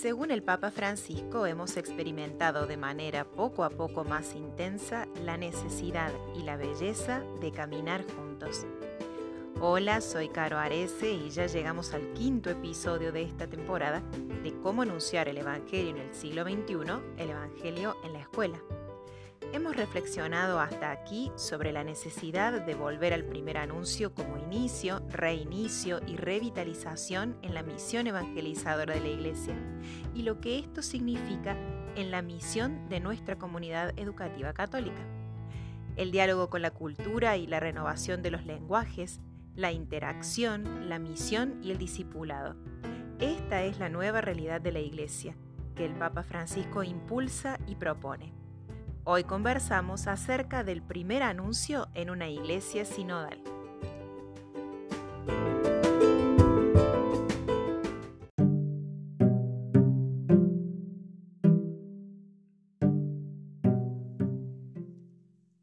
Según el Papa Francisco, hemos experimentado de manera poco a poco más intensa la necesidad y la belleza de caminar juntos. Hola, soy Caro Arese y ya llegamos al quinto episodio de esta temporada de cómo anunciar el Evangelio en el siglo XXI, el Evangelio en la escuela. Hemos reflexionado hasta aquí sobre la necesidad de volver al primer anuncio como inicio, reinicio y revitalización en la misión evangelizadora de la Iglesia y lo que esto significa en la misión de nuestra comunidad educativa católica. El diálogo con la cultura y la renovación de los lenguajes, la interacción, la misión y el discipulado. Esta es la nueva realidad de la Iglesia que el Papa Francisco impulsa y propone. Hoy conversamos acerca del primer anuncio en una iglesia sinodal.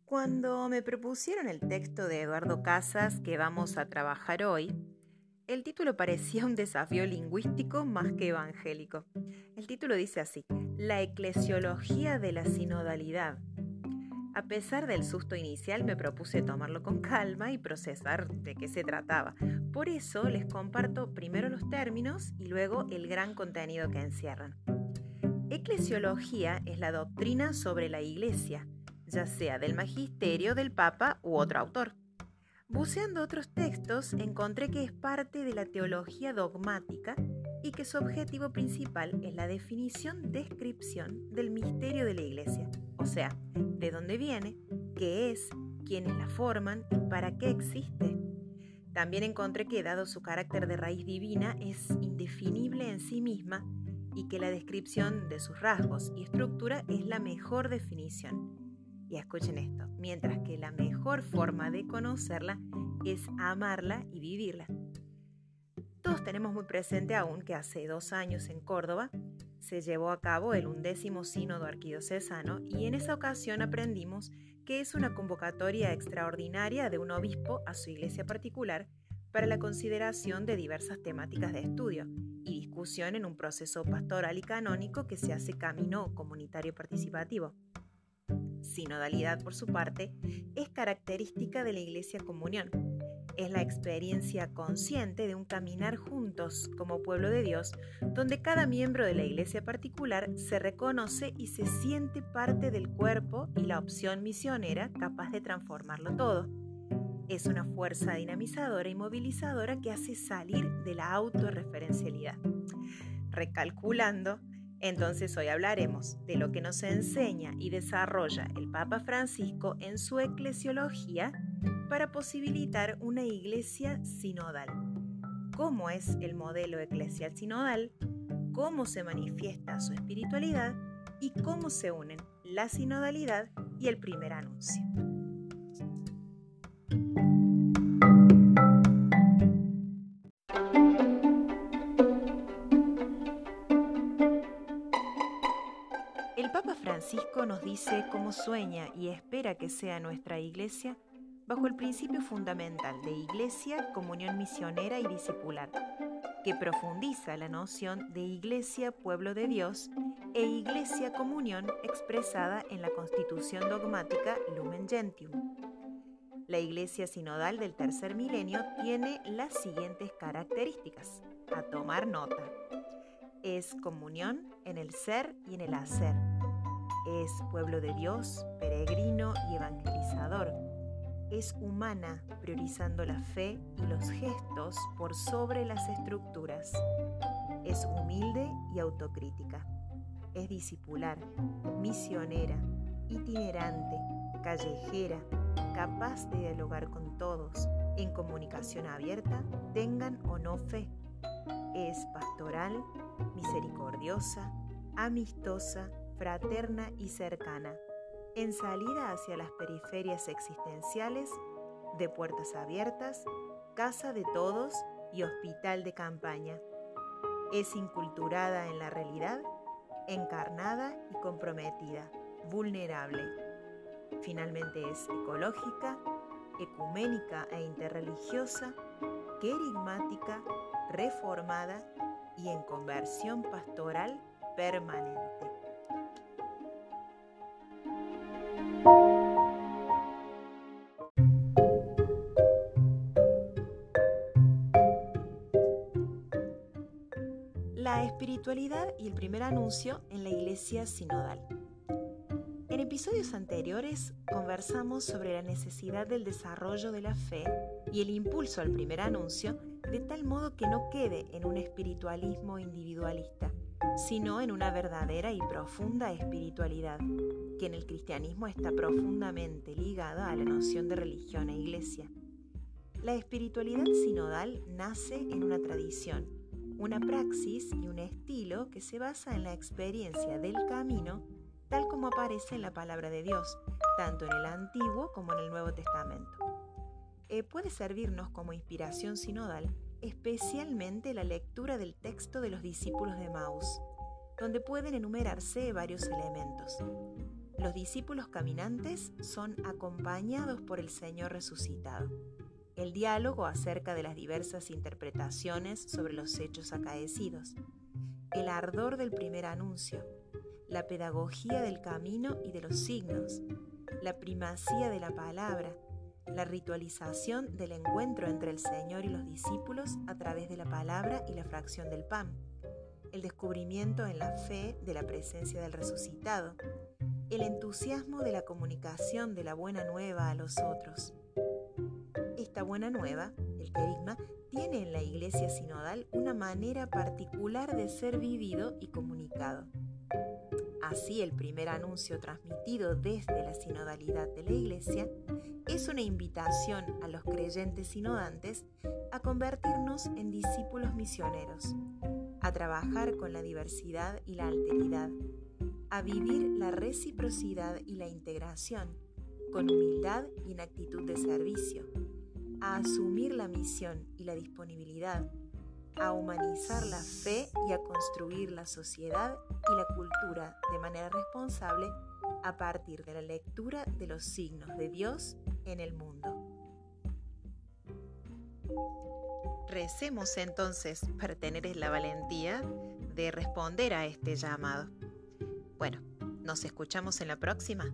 Cuando me propusieron el texto de Eduardo Casas que vamos a trabajar hoy, el título parecía un desafío lingüístico más que evangélico. El título dice así, La eclesiología de la sinodalidad. A pesar del susto inicial me propuse tomarlo con calma y procesar de qué se trataba. Por eso les comparto primero los términos y luego el gran contenido que encierran. Eclesiología es la doctrina sobre la Iglesia, ya sea del magisterio del Papa u otro autor. Buceando otros textos, encontré que es parte de la teología dogmática y que su objetivo principal es la definición, descripción del misterio de la Iglesia, o sea, de dónde viene, qué es, quiénes la forman y para qué existe. También encontré que dado su carácter de raíz divina es indefinible en sí misma y que la descripción de sus rasgos y estructura es la mejor definición. Y escuchen esto, mientras que la mejor forma de conocerla es amarla y vivirla. Todos tenemos muy presente aún que hace dos años en Córdoba se llevó a cabo el undécimo sínodo arquidiocesano y en esa ocasión aprendimos que es una convocatoria extraordinaria de un obispo a su iglesia particular para la consideración de diversas temáticas de estudio y discusión en un proceso pastoral y canónico que se hace camino comunitario participativo sinodalidad por su parte, es característica de la Iglesia Comunión. Es la experiencia consciente de un caminar juntos como pueblo de Dios, donde cada miembro de la iglesia particular se reconoce y se siente parte del cuerpo y la opción misionera capaz de transformarlo todo. Es una fuerza dinamizadora y movilizadora que hace salir de la autorreferencialidad. Recalculando, entonces hoy hablaremos de lo que nos enseña y desarrolla el Papa Francisco en su eclesiología para posibilitar una iglesia sinodal. ¿Cómo es el modelo eclesial sinodal? ¿Cómo se manifiesta su espiritualidad? Y cómo se unen la sinodalidad y el primer anuncio. Francisco nos dice cómo sueña y espera que sea nuestra iglesia bajo el principio fundamental de iglesia, comunión misionera y discipular, que profundiza la noción de iglesia, pueblo de Dios, e iglesia, comunión expresada en la constitución dogmática Lumen Gentium. La iglesia sinodal del tercer milenio tiene las siguientes características, a tomar nota. Es comunión en el ser y en el hacer es pueblo de Dios, peregrino y evangelizador. Es humana, priorizando la fe y los gestos por sobre las estructuras. Es humilde y autocrítica. Es discipular, misionera, itinerante, callejera, capaz de dialogar con todos, en comunicación abierta, tengan o no fe. Es pastoral, misericordiosa, amistosa, fraterna y cercana, en salida hacia las periferias existenciales, de puertas abiertas, casa de todos y hospital de campaña. Es inculturada en la realidad, encarnada y comprometida, vulnerable. Finalmente es ecológica, ecuménica e interreligiosa, querigmática, reformada, y en conversión pastoral permanente. La espiritualidad y el primer anuncio en la iglesia sinodal. En episodios anteriores conversamos sobre la necesidad del desarrollo de la fe y el impulso al primer anuncio de tal modo que no quede en un espiritualismo individualista, sino en una verdadera y profunda espiritualidad, que en el cristianismo está profundamente ligada a la noción de religión e iglesia. La espiritualidad sinodal nace en una tradición, una praxis y un estilo que se basa en la experiencia del camino tal como aparece en la palabra de Dios, tanto en el Antiguo como en el Nuevo Testamento. Eh, puede servirnos como inspiración sinodal especialmente la lectura del texto de los discípulos de Maus, donde pueden enumerarse varios elementos. Los discípulos caminantes son acompañados por el Señor resucitado. El diálogo acerca de las diversas interpretaciones sobre los hechos acaecidos. El ardor del primer anuncio, la pedagogía del camino y de los signos, la primacía de la palabra, la ritualización del encuentro entre el Señor y los discípulos a través de la palabra y la fracción del pan, el descubrimiento en la fe de la presencia del resucitado, el entusiasmo de la comunicación de la buena nueva a los otros. Esta buena nueva, el querigma, tiene en la iglesia sinodal una manera particular de ser vivido y comunicado. Así, el primer anuncio transmitido desde la sinodalidad de la Iglesia es una invitación a los creyentes sinodantes a convertirnos en discípulos misioneros, a trabajar con la diversidad y la alteridad, a vivir la reciprocidad y la integración, con humildad y en actitud de servicio, a asumir la misión y la disponibilidad, a humanizar la fe y a construir la sociedad y la cultura de manera responsable a partir de la lectura de los signos de Dios en el mundo. Recemos entonces para tener la valentía de responder a este llamado. Bueno, nos escuchamos en la próxima.